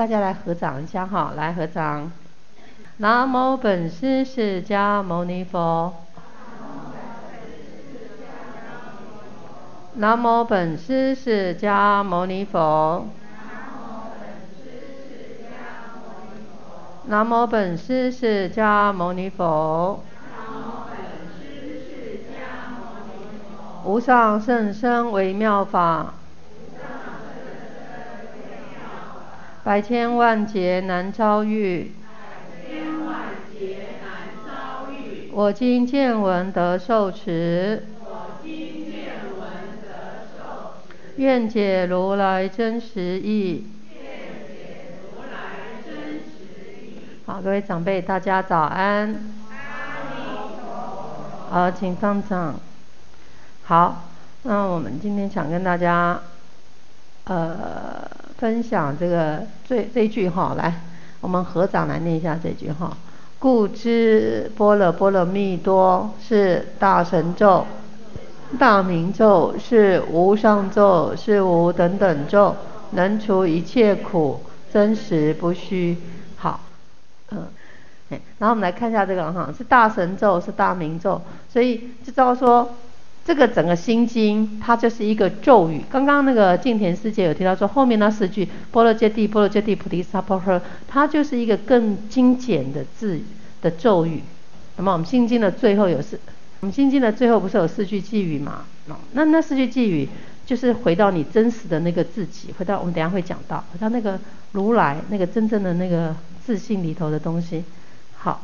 大家来合掌一下哈，来合掌。南无本师释迦牟尼佛。南无本师释迦牟尼佛。南无本师释迦牟尼佛。无上甚深微妙法。百千万劫难遭遇，我今见闻得受持，愿解如来真实义。好，各位长辈，大家早安。好，请放掌。好，那我们今天想跟大家，呃。分享这个这这句哈，来，我们合掌来念一下这句话。故知般若波罗蜜多是大神咒，大明咒是无上咒，是无等等咒，能除一切苦，真实不虚。好，嗯，然后我们来看一下这个哈，是大神咒，是大明咒，所以就知道说。这个整个心经，它就是一个咒语。刚刚那个静田师姐有提到说，后面那四句“波罗揭谛，波罗揭谛，菩提萨婆诃”，它就是一个更精简的字的咒语。那么我们心经的最后有四，我们心经的最后不是有四句偈语吗？那那四句偈语就是回到你真实的那个自己，回到我们等下会讲到，回到那个如来那个真正的那个自信里头的东西。好，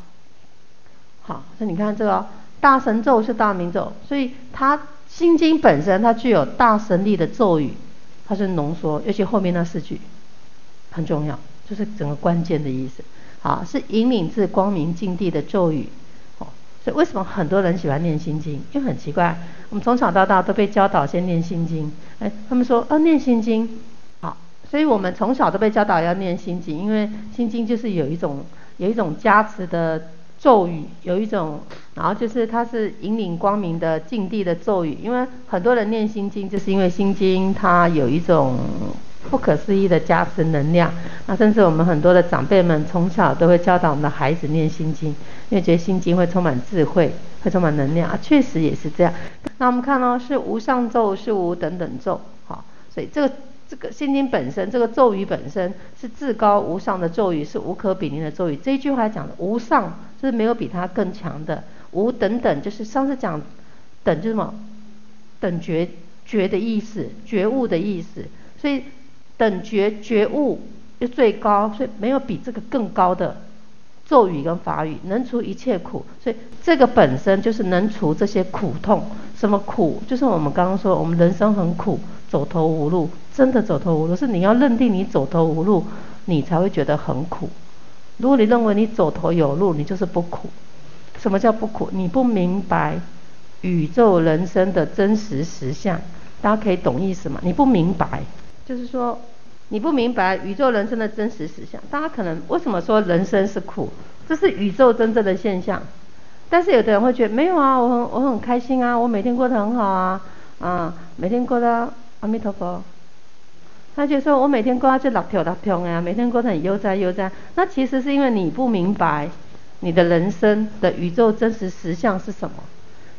好，那你看这个。大神咒是大明咒，所以它心经本身它具有大神力的咒语，它是浓缩，尤其后面那四句很重要，就是整个关键的意思。好，是引领至光明境地的咒语。哦，所以为什么很多人喜欢念心经？因为很奇怪，我们从小到大都被教导先念心经。哎，他们说，哦，念心经，好，所以我们从小都被教导要念心经，因为心经就是有一种有一种加持的。咒语有一种，然后就是它是引领光明的境地的咒语，因为很多人念心经，就是因为心经它有一种不可思议的加持能量。那甚至我们很多的长辈们从小都会教导我们的孩子念心经，因为觉得心经会充满智慧，会充满能量啊，确实也是这样。那我们看哦，是无上咒，是无等等咒，好，所以这个。这个心经本身，这个咒语本身是至高无上的咒语，是无可比拟的咒语。这一句话讲的无上，就是没有比它更强的。无等等，就是上次讲等就是什么？等觉觉的意思，觉悟的意思。所以等觉觉悟就最高，所以没有比这个更高的咒语跟法语，能除一切苦。所以这个本身就是能除这些苦痛。什么苦？就是我们刚刚说，我们人生很苦。走投无路，真的走投无路，是你要认定你走投无路，你才会觉得很苦。如果你认为你走投有路，你就是不苦。什么叫不苦？你不明白宇宙人生的真实实相，大家可以懂意思吗？你不明白，就是说你不明白宇宙人生的真实实相。大家可能为什么说人生是苦？这是宇宙真正的现象。但是有的人会觉得没有啊，我很我很开心啊，我每天过得很好啊，啊，每天过得。阿弥陀佛，他就说：“我每天过就乐跳乐跳呀，每天过得很悠哉悠哉。”那其实是因为你不明白你的人生的宇宙真实实相是什么。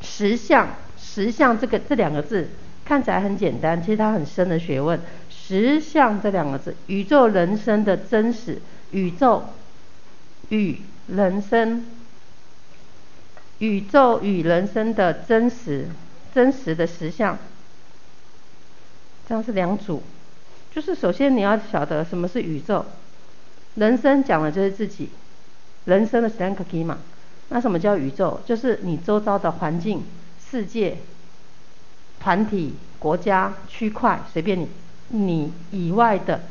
实相，实相这个这两个字看起来很简单，其实它很深的学问。实相这两个字，宇宙人生的真实，宇宙与人生，宇宙与人生的真实，真实的实相。这样是两组，就是首先你要晓得什么是宇宙，人生讲的就是自己，人生的三个 key 嘛。那什么叫宇宙？就是你周遭的环境、世界、团体、国家、区块，随便你，你以外的。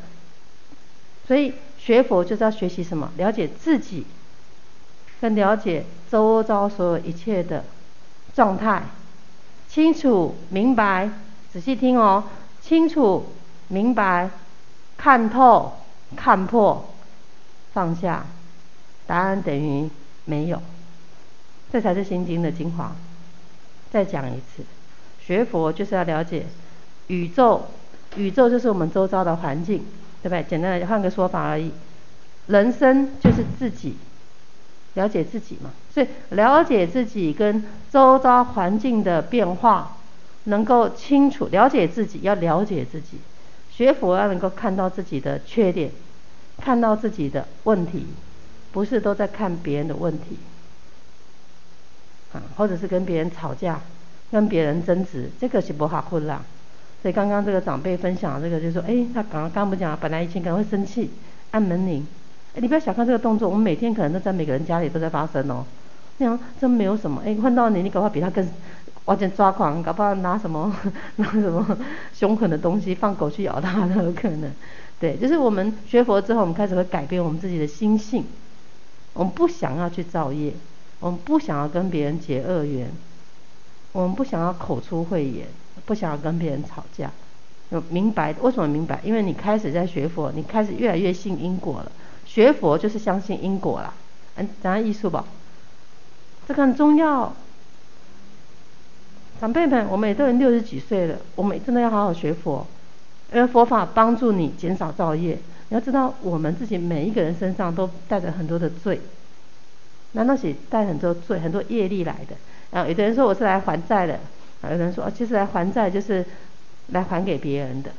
所以学佛就是要学习什么？了解自己，跟了解周遭所有一切的状态，清楚明白，仔细听哦。清楚、明白、看透、看破、放下，答案等于没有，这才是心经的精华。再讲一次，学佛就是要了解宇宙，宇宙就是我们周遭的环境，对不对？简单的换个说法而已。人生就是自己了解自己嘛，所以了解自己跟周遭环境的变化，能够清楚了解自己，要了解自己。学佛要能够看到自己的缺点，看到自己的问题，不是都在看别人的问题，啊，或者是跟别人吵架，跟别人争执，这个是不好混啦。所以刚刚这个长辈分享这个，就是说，哎，他刚刚刚不讲，本来以前可能会生气，按门铃，哎，你不要小看这个动作，我们每天可能都在每个人家里都在发生哦。那样真没有什么，哎，换到你，你搞不好比他更。完全抓狂，搞不好拿什么 拿什么凶狠的东西放狗去咬它都有可能。对，就是我们学佛之后，我们开始会改变我们自己的心性。我们不想要去造业，我们不想要跟别人结恶缘，我们不想要口出秽言，不想要跟别人吵架。明白为什么明白？因为你开始在学佛，你开始越来越信因果了。学佛就是相信因果啦。嗯，讲下艺术吧，这个很重要。长辈们，我们也都已经六十几岁了，我们真的要好好学佛，因为佛法帮助你减少造业。你要知道，我们自己每一个人身上都带着很多的罪，难道是带很多罪、很多业力来的？然后有的人说我是来还债的，啊，有的人说啊，其实来还债就是来还给别人的，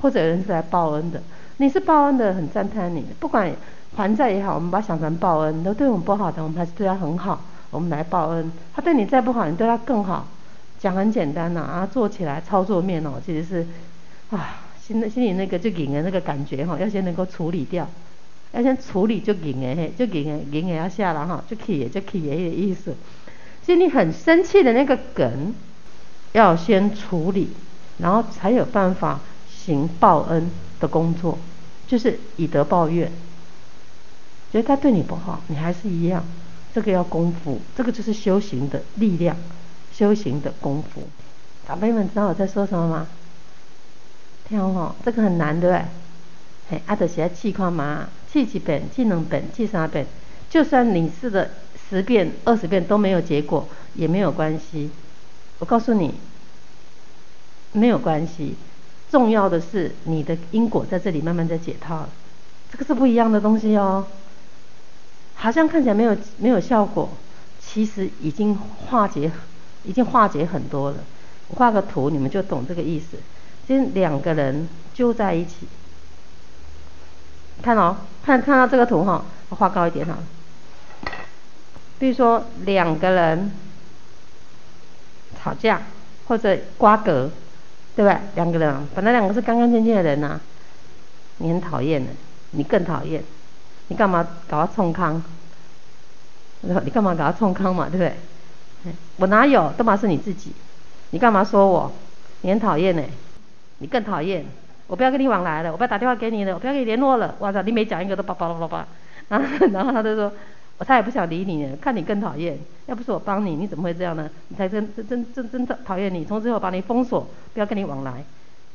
或者有人是来报恩的。你是报恩的，很赞叹你。不管还债也好，我们把它想成报恩，都对我们不好的，我们还是对他很好，我们来报恩。他对你再不好，你对他更好。讲很简单呐，啊，做起来操作面哦，其实是，啊，心的心里那个就赢的那个感觉哈，要先能够处理掉，要先处理就赢的，就赢的赢的要下了哈，就可以就可以的意思。心里很生气的那个梗，要先处理，然后才有办法行报恩的工作，就是以德报怨。觉得他对你不好，你还是一样，这个要功夫，这个就是修行的力量。修行的功夫，长辈们知道我在说什么吗？听好，这个很难，对不对？嘿，阿德写气矿嘛，气几遍，气能遍，气三遍，就算你试了十遍、二十遍都没有结果，也没有关系。我告诉你，没有关系。重要的是你的因果在这里慢慢在解套，这个是不一样的东西哦。好像看起来没有没有效果，其实已经化解。已经化解很多了，我画个图，你们就懂这个意思。就是两个人就在一起，看哦，看看到这个图哈，我画高一点哈。比如说两个人吵架或者瓜葛，对不对？两个人本来两个是干干净净的人呐、啊，你很讨厌的，你更讨厌，你干嘛搞他冲康？你干嘛搞他冲康嘛，对不对？我哪有？都嘛是你自己，你干嘛说我？你很讨厌呢，你更讨厌。我不要跟你往来了，我不要打电话给你了，我不要跟你联络了。哇塞，你每讲一个都叭叭叭叭，然后 然后他就说，我他也不想理你了，看你更讨厌。要不是我帮你，你怎么会这样呢？你才真真真真真讨厌你，从此以后把你封锁，不要跟你往来。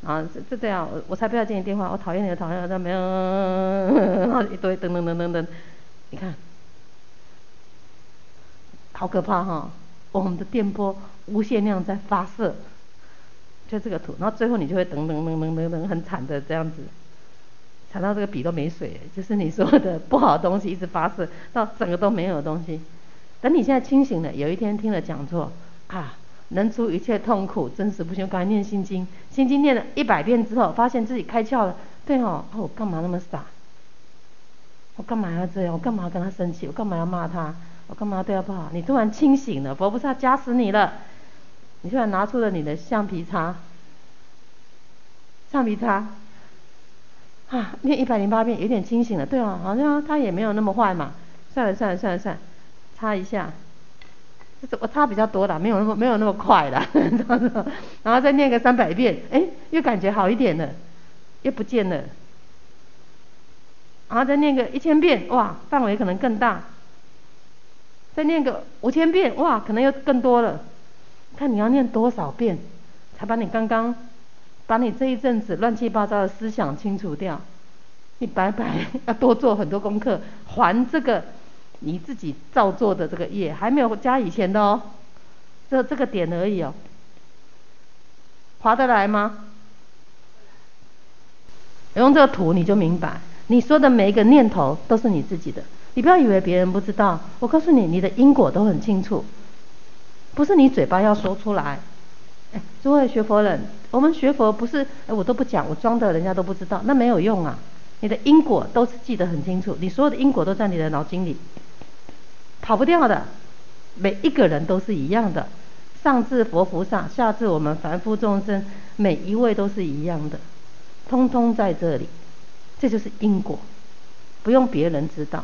啊，就这样，我才不要接你电话，我讨厌你，讨厌他没有，一堆等等等等等，你看，好可怕哈。我们的电波无限量在发射，就这个图，然后最后你就会等等等等等等很惨的这样子，惨到这个笔都没水，就是你说的不好的东西一直发射到整个都没有东西。等你现在清醒了，有一天听了讲座啊，能除一切痛苦，真实不行。刚才念心经，心经念了一百遍之后，发现自己开窍了。对哦，哦，我干嘛那么傻？我干嘛要这样？我干嘛要跟他生气？我干嘛要骂他？我干嘛对他不好？你突然清醒了，佛菩萨加持你了。你突然拿出了你的橡皮擦，橡皮擦，啊，念一百零八遍，有点清醒了。对啊，好像他也没有那么坏嘛。算了算了算了算了，擦一下。这我擦比较多的，没有那么没有那么快的。然后再念个三百遍，哎，又感觉好一点了，又不见了。然后再念个一千遍，哇，范围可能更大。再念个五千遍，哇，可能又更多了。看你要念多少遍，才把你刚刚，把你这一阵子乱七八糟的思想清除掉。你白白要多做很多功课，还这个你自己造作的这个业，还没有加以前的哦。这这个点而已哦。划得来吗？用这个图你就明白，你说的每一个念头都是你自己的，你不要以为别人不知道。我告诉你，你的因果都很清楚，不是你嘴巴要说出来。哎，诸位学佛人，我们学佛不是哎我都不讲，我装的人家都不知道，那没有用啊。你的因果都是记得很清楚，你所有的因果都在你的脑筋里，跑不掉的。每一个人都是一样的，上至佛菩萨，下至我们凡夫众生，每一位都是一样的，通通在这里。这就是因果，不用别人知道。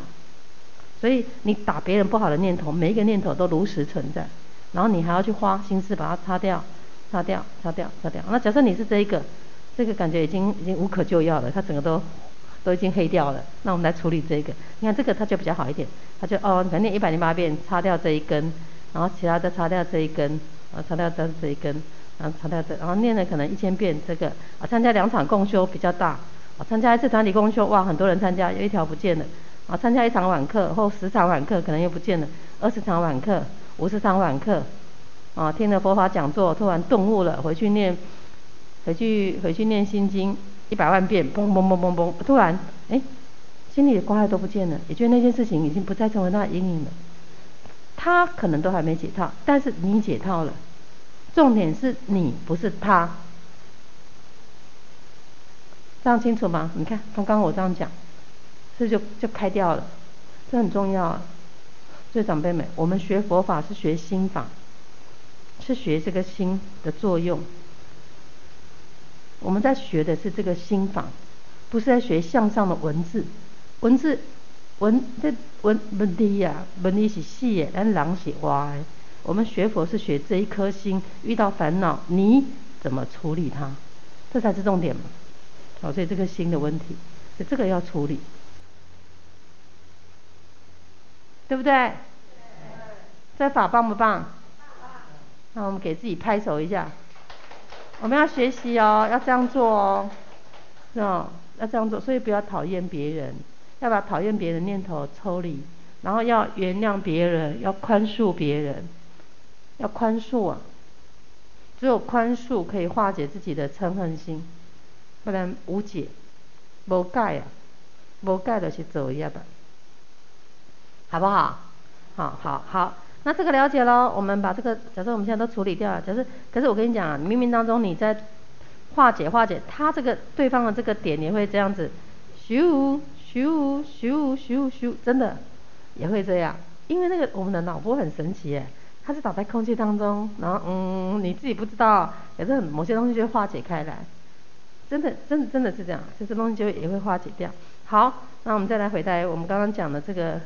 所以你打别人不好的念头，每一个念头都如实存在，然后你还要去花心思把它擦掉。擦掉，擦掉，擦掉。那假设你是这一个，这个感觉已经已经无可救药了，它整个都都已经黑掉了。那我们来处理这个。你看这个它就比较好一点，它就哦，反正一百零八遍擦掉这一根，然后其他再擦掉这一根，啊擦掉这这一根，然后擦掉这，然后念了可能一千遍这个。啊，参加两场共修比较大，啊参加一次团体共修，哇，很多人参加，有一条不见了。啊，参加一场晚课或十场晚课可能又不见了，二十场晚课，五十场晚课。啊，听了佛法讲座，突然顿悟了，回去念，回去回去念心经一百万遍，嘣嘣嘣嘣嘣，突然，哎，心里的挂碍都不见了，也觉得那件事情已经不再成为他的阴影了。他可能都还没解套，但是你解套了，重点是你不是他，这样清楚吗？你看刚刚我这样讲，这就就开掉了，这很重要啊。所以长辈们，我们学佛法是学心法。是学这个心的作用，我们在学的是这个心法，不是在学向上的文字。文字文这文问题呀，问题是细的，但人是活的。我们学佛是学这一颗心，遇到烦恼你怎么处理它，这才是重点嘛。好，所以这个心的问题，所以这个要处理，对不对？这法棒不棒？那我们给自己拍手一下，我们要学习哦，要这样做哦，哦，要这样做，所以不要讨厌别人，要把讨厌别人的念头抽离，然后要原谅别人，要宽恕别人，要宽恕啊，只有宽恕可以化解自己的嗔恨心，不然无解，无解啊，无解就是走一样吧，好不好？好好好。那这个了解喽，我们把这个假设我们现在都处理掉了。假设，可是我跟你讲啊，冥冥当中你在化解化解，他这个对方的这个点也会这样子，咻咻咻咻咻，真的也会这样。因为那个我们的脑波很神奇耶，它是倒在空气当中，然后嗯，你自己不知道，可是某些东西就化解开来，真的真的真的是这样，这些东西就也会化解掉。好，那我们再来回答我们刚刚讲的这个，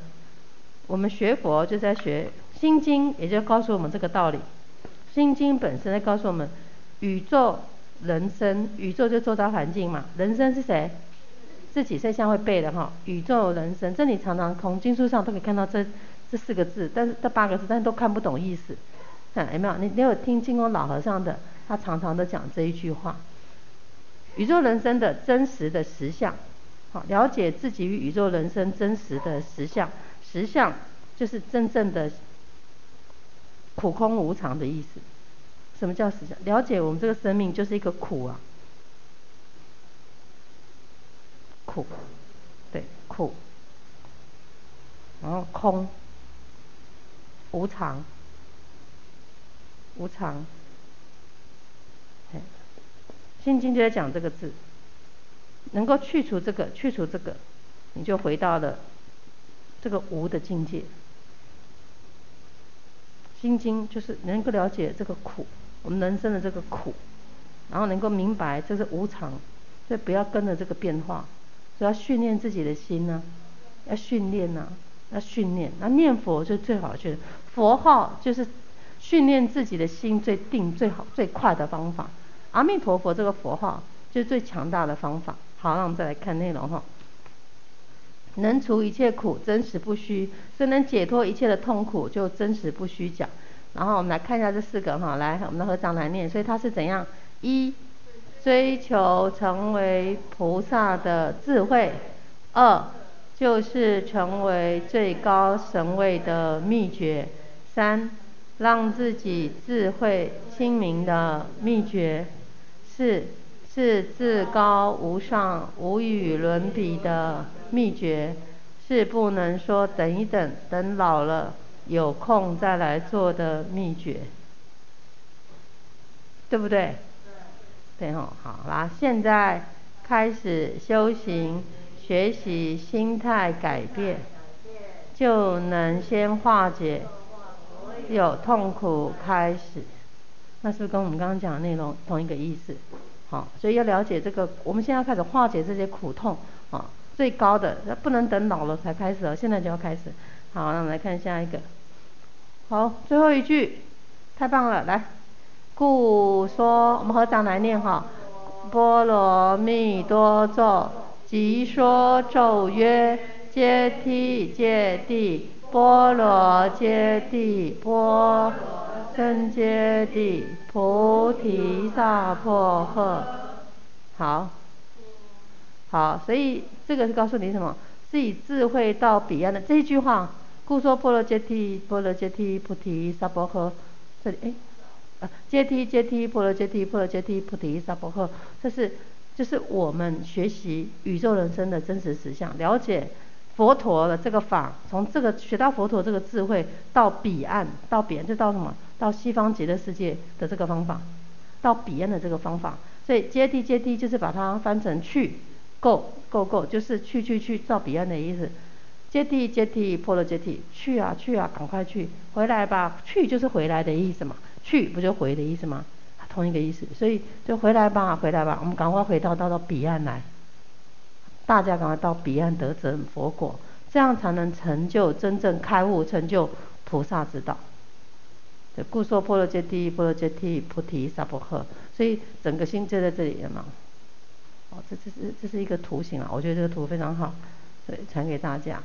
我们学佛就在学。心经也就告诉我们这个道理，心经本身在告诉我们，宇宙、人生，宇宙就周遭环境嘛，人生是谁？自己在像会背的哈，宇宙人生，这里常常从经书上都可以看到这这四个字，但是这八个字，但是都看不懂意思，看有没有？你你有听净空老和尚的，他常常都讲这一句话，宇宙人生的真实的实相，好，了解自己与宇宙人生真实的实相，实相就是真正的。苦空无常的意思，什么叫实相？了解我们这个生命就是一个苦啊，苦，对，苦，然后空，无常，无常，哎心经就在讲这个字，能够去除这个，去除这个，你就回到了这个无的境界。心经就是能够了解这个苦，我们人生的这个苦，然后能够明白这是无常，所以不要跟着这个变化，所以要训练自己的心呢、要训练呐，要训练。那念佛就最好去，佛号就是训练自己的心最定、最好、最快的方法。阿弥陀佛这个佛号就是最强大的方法。好，那我们再来看内容哈。能除一切苦，真实不虚；所以能解脱一切的痛苦，就真实不虚讲。然后我们来看一下这四个哈，来，我们的合掌来念。所以它是怎样？一，追求成为菩萨的智慧；二，就是成为最高神位的秘诀；三，让自己智慧清明的秘诀；四，是至高无上、无与伦比的秘诀，是不能说等一等，等老了有空再来做的秘诀，对不对？对吼，好啦，现在开始修行，学习心态改变，就能先化解有痛苦开始。那是不是跟我们刚刚讲的内容同一个意思？好，所以要了解这个，我们现在开始化解这些苦痛啊，最高的，不能等老了才开始哦，现在就要开始。好，那我们来看下一个。好，最后一句，太棒了，来，故说，我们合掌来念哈，波罗蜜多咒，即说咒曰：揭谛揭谛，波罗揭谛，波。僧揭谛，菩提萨婆诃。好，好，所以这个是告诉你什么？是以智慧到彼岸的这一句话。故说波罗揭谛，波罗揭谛，菩提萨婆诃。这里哎，啊，揭谛揭谛，波罗揭谛，波罗揭谛，菩提萨婆诃。这是就是我们学习宇宙人生的真实实相，了解。佛陀的这个法，从这个学到佛陀这个智慧到彼岸，到彼岸就到什么？到西方极乐世界的这个方法，到彼岸的这个方法。所以揭谛揭谛就是把它翻成去，go go go 就是去去去到彼岸的意思。揭谛揭谛波罗揭谛，去啊去啊，赶快去，回来吧。去就是回来的意思嘛，去不就回的意思吗？同一个意思。所以就回来吧，回来吧，我们赶快回到到到彼岸来。大家赶快到彼岸得证佛果，这样才能成就真正开悟，成就菩萨之道。故说波罗揭谛，波罗揭谛，菩提萨婆诃。所以整个心就在这里了嘛。哦，这这是这是一个图形啊，我觉得这个图非常好，所以传给大家。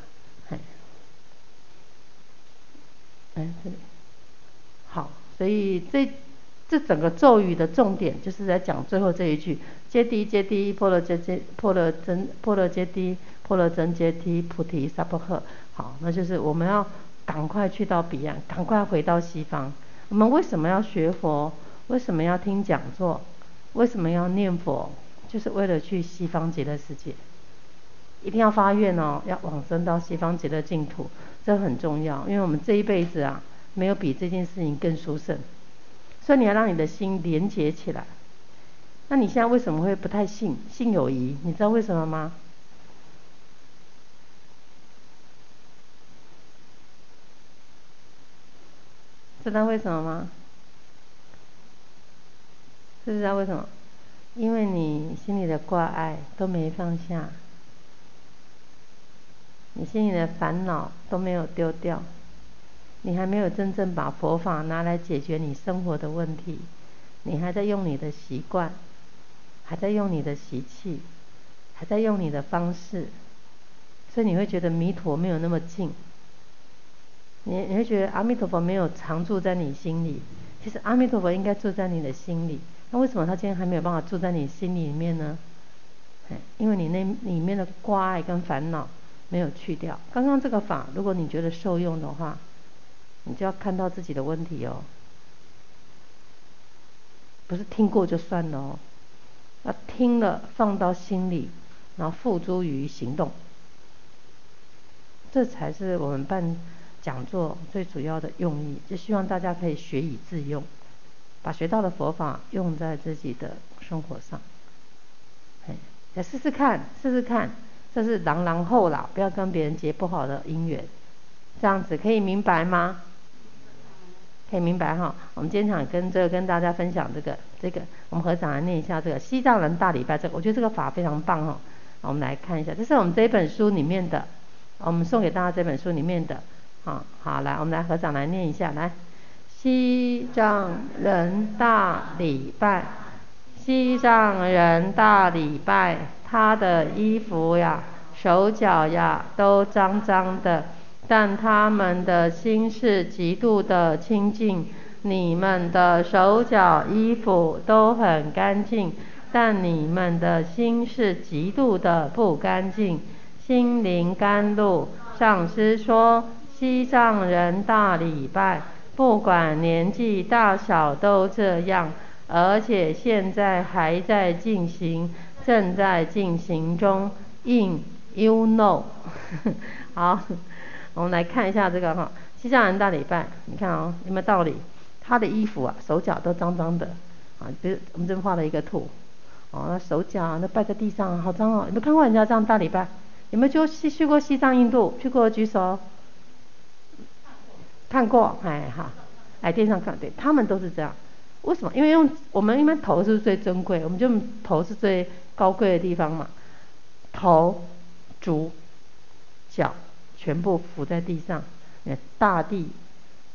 哎，哎，这里好，所以这。这整个咒语的重点就是在讲最后这一句：揭谛揭谛，波罗揭揭，波罗僧波罗揭谛，波罗僧揭谛，菩提萨婆诃。好，那就是我们要赶快去到彼岸，赶快回到西方。我们为什么要学佛？为什么要听讲座？为什么要念佛？就是为了去西方极乐世界。一定要发愿哦，要往生到西方极乐净土，这很重要。因为我们这一辈子啊，没有比这件事情更殊胜。所以你要让你的心连结起来。那你现在为什么会不太信？信有疑，你知道为什么吗？知道为什么吗？知不知道为什么？因为你心里的挂碍都没放下，你心里的烦恼都没有丢掉。你还没有真正把佛法拿来解决你生活的问题，你还在用你的习惯，还在用你的习气，还在用你的方式，所以你会觉得弥陀没有那么近。你你会觉得阿弥陀佛没有常住在你心里，其实阿弥陀佛应该住在你的心里。那为什么他今天还没有办法住在你心里面呢？因为你那里面的挂碍跟烦恼没有去掉。刚刚这个法，如果你觉得受用的话。你就要看到自己的问题哦，不是听过就算了哦，要听了放到心里，然后付诸于行动，这才是我们办讲座最主要的用意，就希望大家可以学以致用，把学到的佛法用在自己的生活上，哎，来试试看，试试看，这是然然后啦，不要跟别人结不好的因缘，这样子可以明白吗？可以明白哈，我们今天想跟这个跟大家分享这个这个，我们合掌来念一下这个西藏人大礼拜这个，我觉得这个法非常棒哈。我们来看一下，这是我们这本书里面的，我们送给大家这本书里面的，好，好来，我们来合掌来念一下，来，西藏人大礼拜，西藏人大礼拜，他的衣服呀、手脚呀都脏脏的。但他们的心是极度的清净，你们的手脚衣服都很干净，但你们的心是极度的不干净，心灵甘露。上师说，西藏人大礼拜，不管年纪大小都这样，而且现在还在进行，正在进行中。In you know，好，我们来看一下这个哈，西藏人大礼拜，你看哦，有没有道理？他的衣服啊，手脚都脏脏的，啊，比如我们这边画了一个图，哦，那手脚那拜在地上，好脏哦。有没有看过人家这样大礼拜？有没有去去过西藏、印度？去过举手。看过，哎哈，哎电上看，对他们都是这样。为什么？因为用我们一般头是最珍贵，我们就头是最高贵的地方嘛。头、足、脚全部伏在地上，大地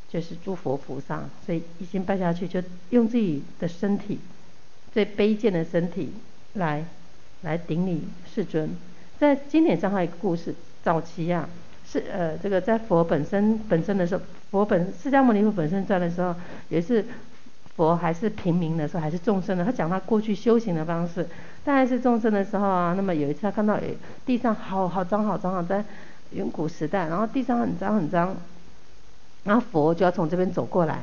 就是诸佛菩萨，所以一心拜下去，就用自己的身体最卑贱的身体来来顶礼世尊。在经典上还有一个故事，早期啊是呃这个在佛本身本身的时候，佛本释迦牟尼佛本身在的时候，也是佛还是平民的时候，还是众生的，他讲他过去修行的方式。大概是众生的时候啊，那么有一次他看到诶地上好好脏好脏好在远古时代，然后地上很脏很脏，然后佛就要从这边走过来，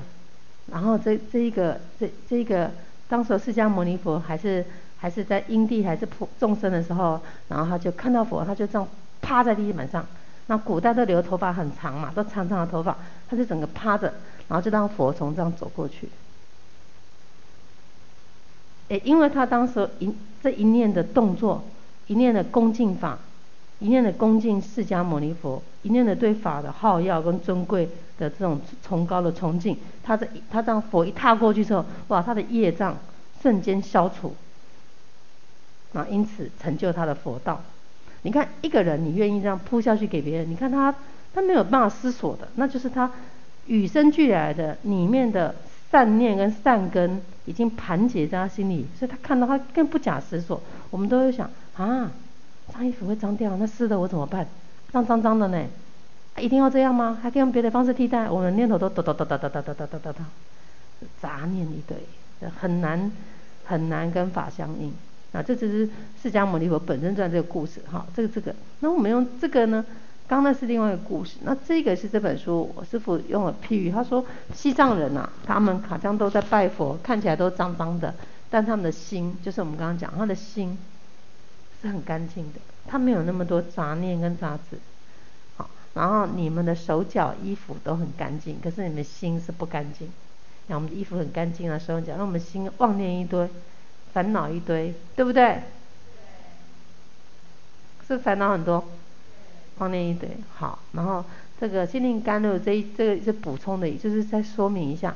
然后这这一个这这一个当时释迦牟尼佛还是还是在因地还是普众生的时候，然后他就看到佛，他就这样趴在地板上，那古代都留头发很长嘛，都长长的头发，他就整个趴着，然后就让佛从这样走过去。诶，因为他当时一这一念的动作，一念的恭敬法，一念的恭敬释迦牟尼佛，一念的对法的好乐跟尊贵的这种崇高的崇敬，他这他这样佛一踏过去之后，哇，他的业障瞬间消除，那，因此成就他的佛道。你看一个人，你愿意这样扑下去给别人，你看他他没有办法思索的，那就是他与生俱来的里面的。善念跟善根已经盘结在他心里，所以他看到他更不假思索。我们都会想啊，脏衣服会脏掉，那湿的我怎么办？脏脏脏的呢？一定要这样吗？还可以用别的方式替代？我们念头都哒哒哒哒哒哒哒哒哒哒，杂念一堆，很难很难跟法相应。啊，这只是释迦牟尼佛本身传这个故事哈，这个这个，那我们用这个呢？刚那是另外一个故事，那这个是这本书，我师父用了譬喻，他说西藏人啊，他们好像都在拜佛，看起来都脏脏的，但他们的心，就是我们刚刚讲，他的心是很干净的，他没有那么多杂念跟杂质。好，然后你们的手脚衣服都很干净，可是你们心是不干净。那我们的衣服很干净啊，手脚，那我们心妄念一堆，烦恼一堆，对不对？是烦恼很多。方念一堆好，然后这个心灵甘露这一这个是补充的，就是再说明一下。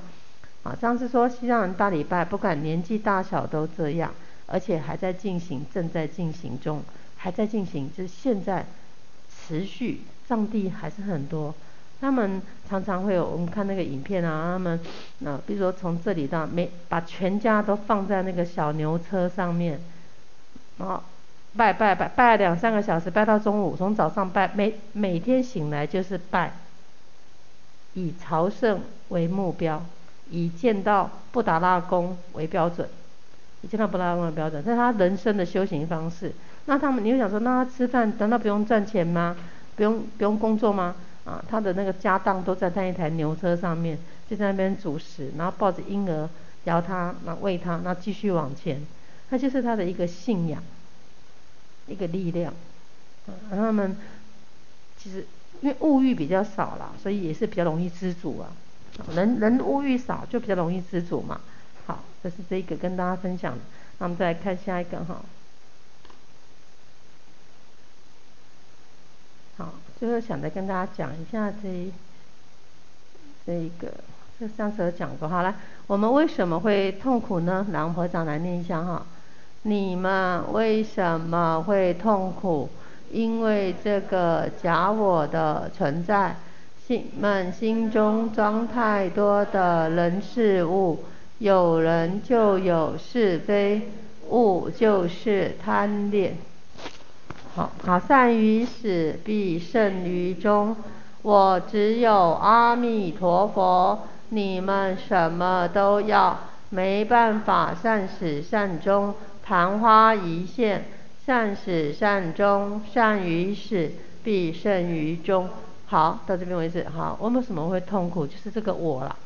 啊，上次说西藏人大礼拜，不管年纪大小都这样，而且还在进行，正在进行中，还在进行，就是现在持续，藏地还是很多。他们常常会有，我们看那个影片啊，他们那、啊、比如说从这里到每把全家都放在那个小牛车上面，然后。拜拜拜拜两三个小时，拜到中午，从早上拜，每每天醒来就是拜，以朝圣为目标，以见到布达拉宫为标准，以见到布达拉宫为标准，这是他人生的修行方式。那他们，你会想说，那他吃饭难道不用赚钱吗？不用不用工作吗？啊，他的那个家当都在那一台牛车上面，就在那边煮食，然后抱着婴儿摇他，那喂他，那继续往前，那就是他的一个信仰。一个力量，嗯，他们其实因为物欲比较少啦，所以也是比较容易知足啊。人人物欲少就比较容易知足嘛。好，这是这一个跟大家分享。那我们再来看下一个哈。好，最后想再跟大家讲一下这这一个，这上次有讲过。好了，我们为什么会痛苦呢？来，我们合掌来念一下哈。你们为什么会痛苦？因为这个假我的存在，心们心中装太多的人事物，有人就有是非，物就是贪恋。好，好善于始，必胜于终。我只有阿弥陀佛，你们什么都要，没办法善始善终。昙花一现，善始善终，善于始，必胜于终。好，到这边为止。好，我们什么会痛苦？就是这个我啦。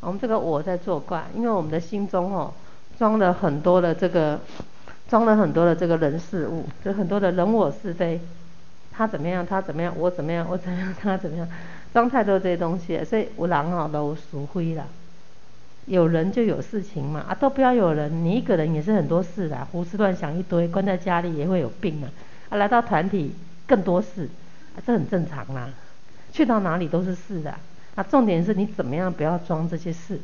我们这个我在作怪，因为我们的心中哦，装了很多的这个，装了很多的这个人事物，就很多的人我是非，他怎么样，他怎么样，我怎么样，我怎么样，他怎么样，装太多这些东西，所以有人啊都属灰了。有人就有事情嘛，啊都不要有人，你一个人也是很多事的，胡思乱想一堆，关在家里也会有病啊，啊来到团体更多事，啊这很正常啦，去到哪里都是事的，啊重点是你怎么样不要装这些事。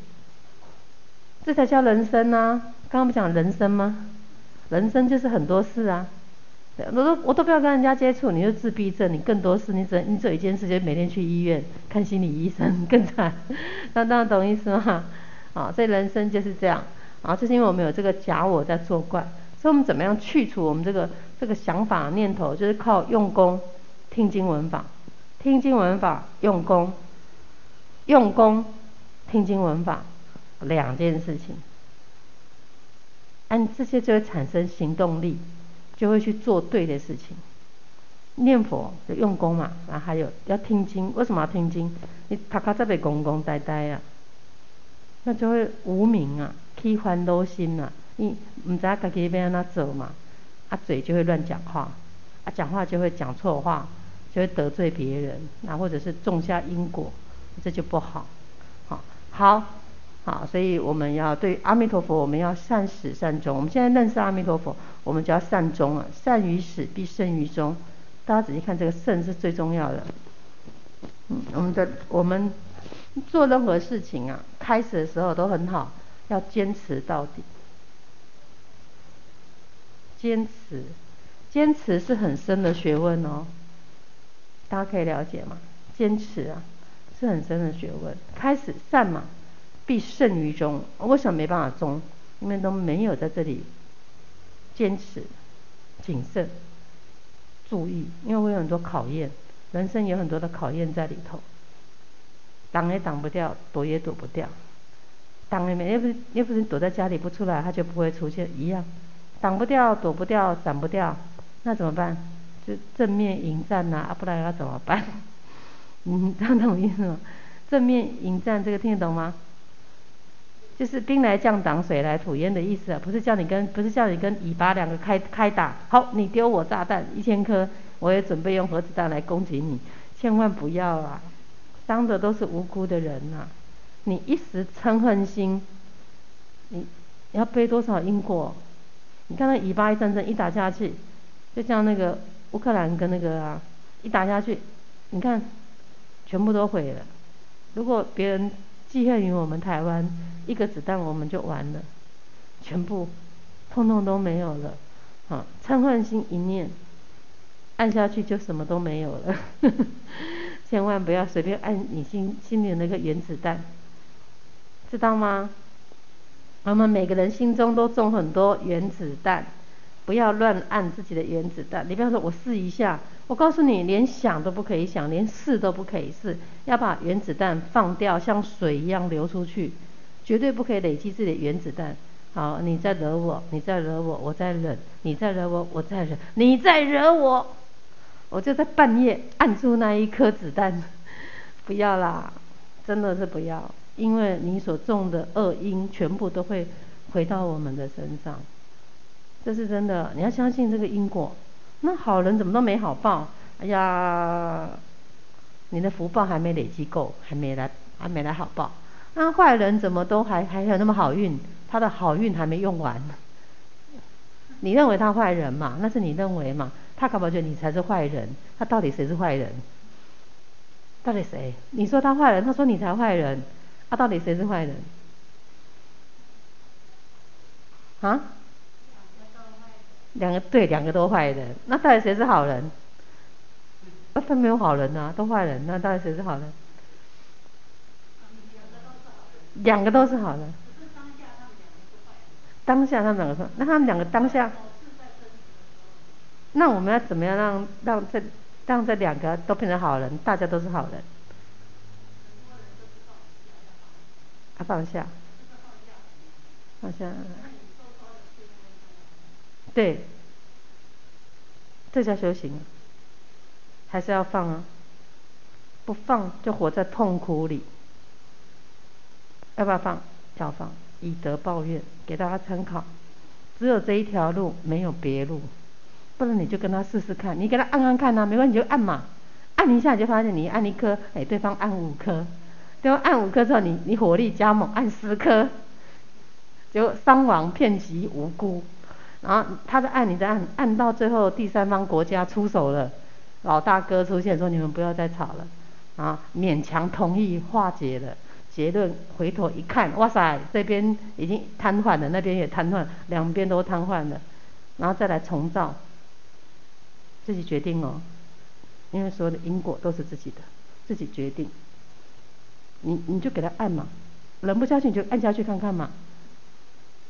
这才叫人生啊！刚刚不讲人生吗？人生就是很多事啊。我都我都不要跟人家接触，你就自闭症，你更多事，你只你只有一件事，就每天去医院看心理医生，更惨。那大家懂意思吗？啊，所以人生就是这样。啊，就是因为我们有这个假我在作怪，所以我们怎么样去除我们这个这个想法念头，就是靠用功听经闻法，听经闻法用功，用功听经闻法。两件事情，按这些就会产生行动力，就会去做对的事情。念佛就用功嘛，然后还有要听经，为什么要听经？你他卡在被公公呆呆啊，那就会无明啊，起烦恼心啊，你唔知家己要安怎做嘛，啊嘴就会乱讲话，啊讲话就会讲错话，就会得罪别人，那或者是种下因果，这就不好。好，好。好，所以我们要对阿弥陀佛，我们要善始善终。我们现在认识阿弥陀佛，我们就要善终了。善于始必胜于终。大家仔细看，这个胜是最重要的。嗯，我们的我们做任何事情啊，开始的时候都很好，要坚持到底。坚持，坚持是很深的学问哦。大家可以了解吗？坚持啊，是很深的学问。开始善嘛。必胜于终，为什么没办法终？因为都没有在这里坚持、谨慎、注意，因为会有很多考验，人生有很多的考验在里头，挡也挡不掉，躲也躲不掉，挡也没，要不是要不是躲在家里不出来，他就不会出现一样，挡不掉，躲不掉，闪不掉，那怎么办？就正面迎战呐、啊，不然要怎么办？嗯，这样懂意思吗？正面迎战，这个听得懂吗？就是兵来将挡，水来土掩的意思啊，不是叫你跟不是叫你跟以巴两个开开打，好，你丢我炸弹一千颗，我也准备用核子弹来攻击你，千万不要啊，伤的都是无辜的人呐、啊，你一时嗔恨心，你你要背多少因果？你看那以巴一阵阵一打下去，就像那个乌克兰跟那个啊一打下去，你看全部都毁了，如果别人。记恨于我们台湾，一个子弹我们就完了，全部通通都没有了。啊，嗔恨心一念，按下去就什么都没有了。千万不要随便按你心心里那个原子弹，知道吗？我们每个人心中都种很多原子弹，不要乱按自己的原子弹。你不要说我试一下。我告诉你，连想都不可以想，连试都不可以试，要把原子弹放掉，像水一样流出去，绝对不可以累积自己的原子弹。好，你在惹我，你在惹我，我在忍，你在惹我，我在忍，你在惹我，我就在半夜按住那一颗子弹，不要啦，真的是不要，因为你所种的恶因全部都会回到我们的身上，这是真的，你要相信这个因果。那好人怎么都没好报？哎呀，你的福报还没累积够，还没来，还没来好报。那坏人怎么都还还有那么好运？他的好运还没用完。你认为他坏人嘛？那是你认为嘛？他可不觉得你才是坏人？他到底谁是坏人？到底谁？你说他坏人，他说你才坏人。他、啊、到底谁是坏人？啊？两个对，两个都坏人，那到底谁是好人？啊，他没有好人啊，都坏人，那到底谁是好人？两个都是好人。当下他们两个说，那他们两个当下，那我们要怎么样让让这让这两个都变成好人？大家都是好人。啊，放下，放下。对，这叫修行，还是要放啊？不放就活在痛苦里。要不要放？要放。以德报怨，给大家参考。只有这一条路，没有别路。不然你就跟他试试看，你给他按按看呐、啊，没关系，就按嘛。按一下你就发现，你按一颗，哎，对方按五颗，对方按五颗之后，你你火力加猛，按十颗，就伤亡遍及无辜。然后他在按，你在按，按到最后第三方国家出手了，老大哥出现说你们不要再吵了，啊，勉强同意化解了。结论回头一看，哇塞，这边已经瘫痪了，那边也瘫痪，两边都瘫痪了，然后再来重造，自己决定哦，因为所有的因果都是自己的，自己决定。你你就给他按嘛，忍不下去你就按下去看看嘛，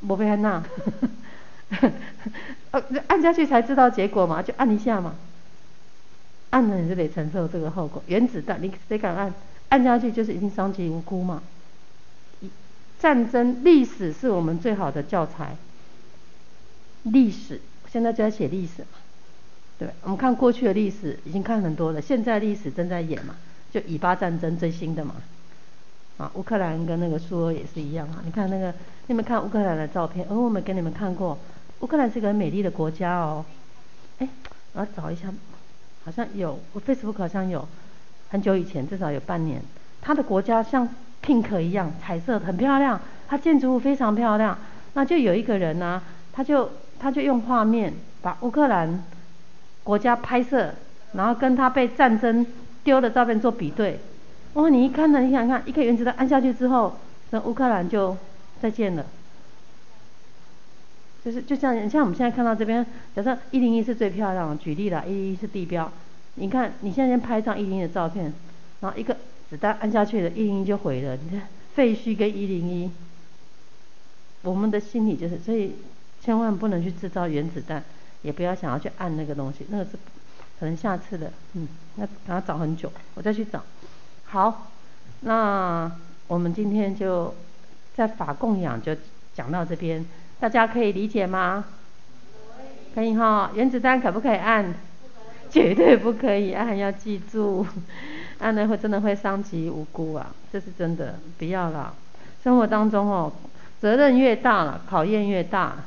莫被按呐，呃，按下去才知道结果嘛，就按一下嘛，按了你就得承受这个后果。原子弹，你谁敢按？按下去就是已经伤及无辜嘛。战争历史是我们最好的教材。历史现在就在写历史嘛，对，我们看过去的历史已经看很多了，现在历史正在演嘛，就以巴战争最新的嘛。啊，乌克兰跟那个苏俄也是一样啊。你看那个，你们看乌克兰的照片，哦，我们给你们看过，乌克兰是个很美丽的国家哦。哎，我要找一下，好像有，我 Facebook 好像有。很久以前，至少有半年，他的国家像 pink 一样，彩色很漂亮，它建筑物非常漂亮。那就有一个人呢、他就他就用画面把乌克兰国家拍摄，然后跟他被战争丢的照片做比对。哇，你一看呢，你想看，一颗原子弹按下去之后，那乌克兰就再见了。就是就像像我们现在看到这边，假设一零一是最漂亮，举例了，一零一是地标。你看，你现在先拍一张一零一的照片，然后一个子弹按下去了，一零一就毁了。你看废墟跟一零一，我们的心里就是，所以千万不能去制造原子弹，也不要想要去按那个东西，那个是可能下次的，嗯，那可能要找很久，我再去找。好，那我们今天就在法供养就讲到这边，大家可以理解吗？可以哈，原子弹可不可以按？绝对不可以按，要记住，按了会真的会伤及无辜啊，这是真的，不要了。生活当中哦，责任越大了，考验越大。啊，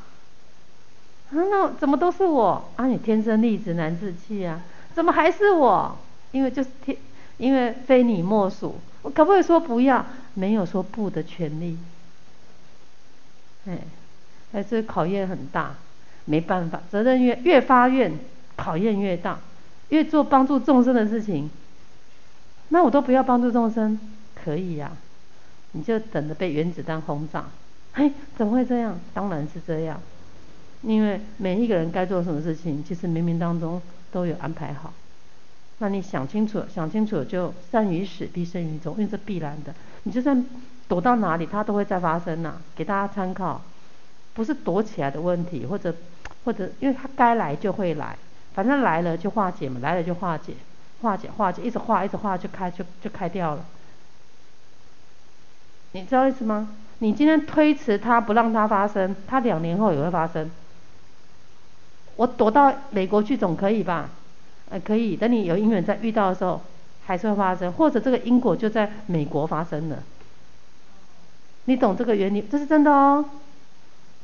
那怎么都是我？啊，你天生丽质难自弃啊，怎么还是我？因为就是天，因为非你莫属。我可不可以说不要？没有说不的权利。哎，还是考验很大，没办法，责任越越发愿，考验越大。越做帮助众生的事情，那我都不要帮助众生，可以呀、你就等着被原子弹轰炸。嘿，怎么会这样？当然是这样，因为每一个人该做什么事情，其实冥冥当中都有安排好。那你想清楚，想清楚就善于始必生于终，因为这必然的。你就算躲到哪里，它都会再发生呐、给大家参考，不是躲起来的问题，或者或者，因为它该来就会来。反正来了就化解嘛，来了就化解，化解化解，一直化一直化就开就就开掉了。你知道意思吗？你今天推迟它不让它发生，它两年后也会发生。我躲到美国去总可以吧？呃，可以。等你有因缘再遇到的时候，还是会发生，或者这个因果就在美国发生了。你懂这个原理？这是真的哦，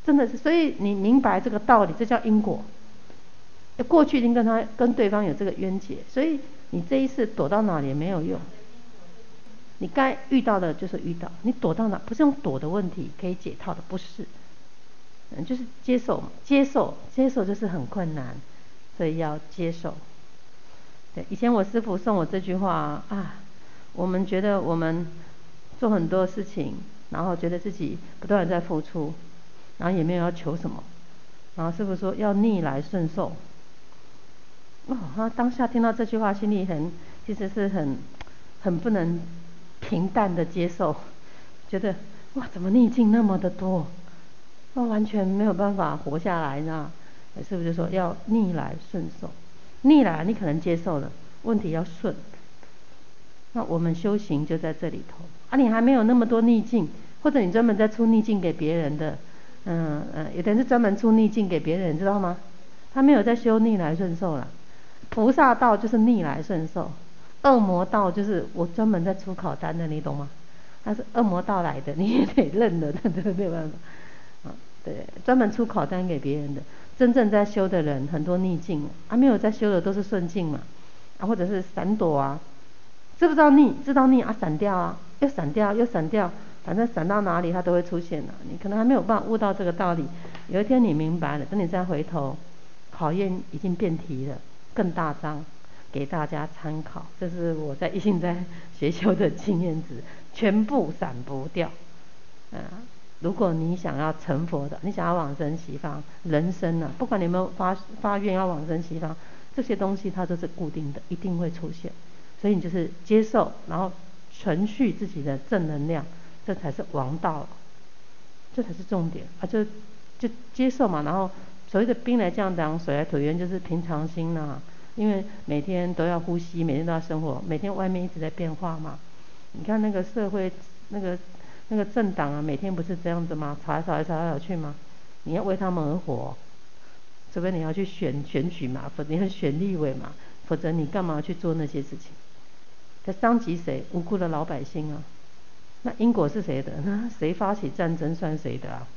真的是。所以你明白这个道理，这叫因果。过去已经跟他跟对方有这个冤结，所以你这一次躲到哪里也没有用。你该遇到的就是遇到，你躲到哪不是用躲的问题可以解套的，不是。嗯，就是接受，接受接受就是很困难，所以要接受。对，以前我师父送我这句话啊，我们觉得我们做很多事情，然后觉得自己不断在付出，然后也没有要求什么，然后师傅说要逆来顺受。哦，他当下听到这句话，心里很，其实是很，很不能平淡的接受，觉得哇，怎么逆境那么的多，那完全没有办法活下来呢？师傅就说要逆来顺受？逆来你可能接受了，问题要顺。那我们修行就在这里头啊，你还没有那么多逆境，或者你专门在出逆境给别人的，嗯嗯，有的人是专门出逆境给别人，知道吗？他没有在修逆来顺受了。菩萨道就是逆来顺受，恶魔道就是我专门在出考单的，你懂吗？他是恶魔道来的，你也得认了，对对，没有办法。啊，对，专门出考单给别人的，真正在修的人很多逆境，啊，没有在修的都是顺境嘛，啊，或者是闪躲啊，知不知道逆？知道逆啊，闪掉啊，又闪掉又闪掉，反正闪到哪里它都会出现的，你可能还没有办法悟到这个道理，有一天你明白了，等你再回头，考验已经变题了，更大章。给大家参考，这是我在一心在学修的经验值，全部闪不掉。啊，如果你想要成佛的，你想要往生西方，人生呢、啊，不管你有没有发发愿要往生西方，这些东西它都是固定的，一定会出现。所以你就是接受，然后存续自己的正能量，这才是王道，这才是重点啊！就就接受嘛，然后所谓的兵来将挡，水来土掩，就是平常心呐、因为每天都要呼吸，每天都要生活，每天外面一直在变化嘛。你看那个社会，那个那个政党啊，每天不是这样子吗？吵来吵来吵来吵去吗？你要为他们而活，除非你要去选选举嘛，否则你要选立委嘛，否则你干嘛去做那些事情？这伤及谁？无辜的老百姓啊。那因果是谁的？那谁发起战争算谁的啊？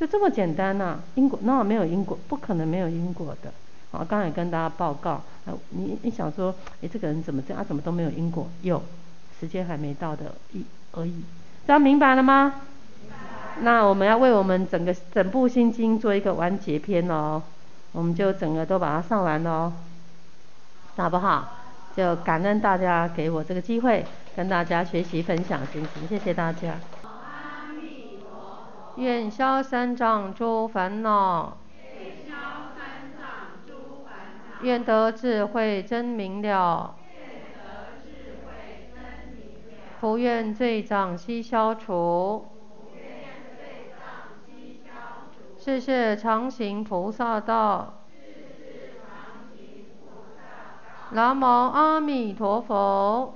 就这么简单呐、啊？因果那没有因果，不可能没有因果的。啊，刚才跟大家报告，啊你你想说，哎，这个人怎么这样？啊，怎么都没有因果？有，时间还没到的一而已。这样明白了吗？那我们要为我们整个整部心经做一个完结篇哦，我们就整个都把它上完喽，好不好？就感恩大家给我这个机会，跟大家学习分享心经，谢谢大家。愿消三障诸烦恼。愿得智慧真明了，普愿罪障悉消除，世世常行菩萨道。南无阿弥陀佛。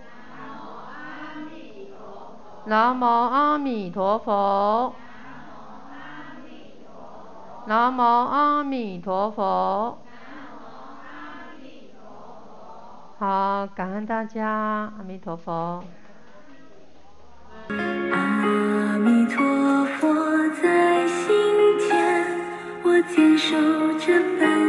南无阿弥陀佛。南无阿弥陀佛。好，感恩大家，阿弥陀佛。阿弥陀佛在心间，我坚守着本。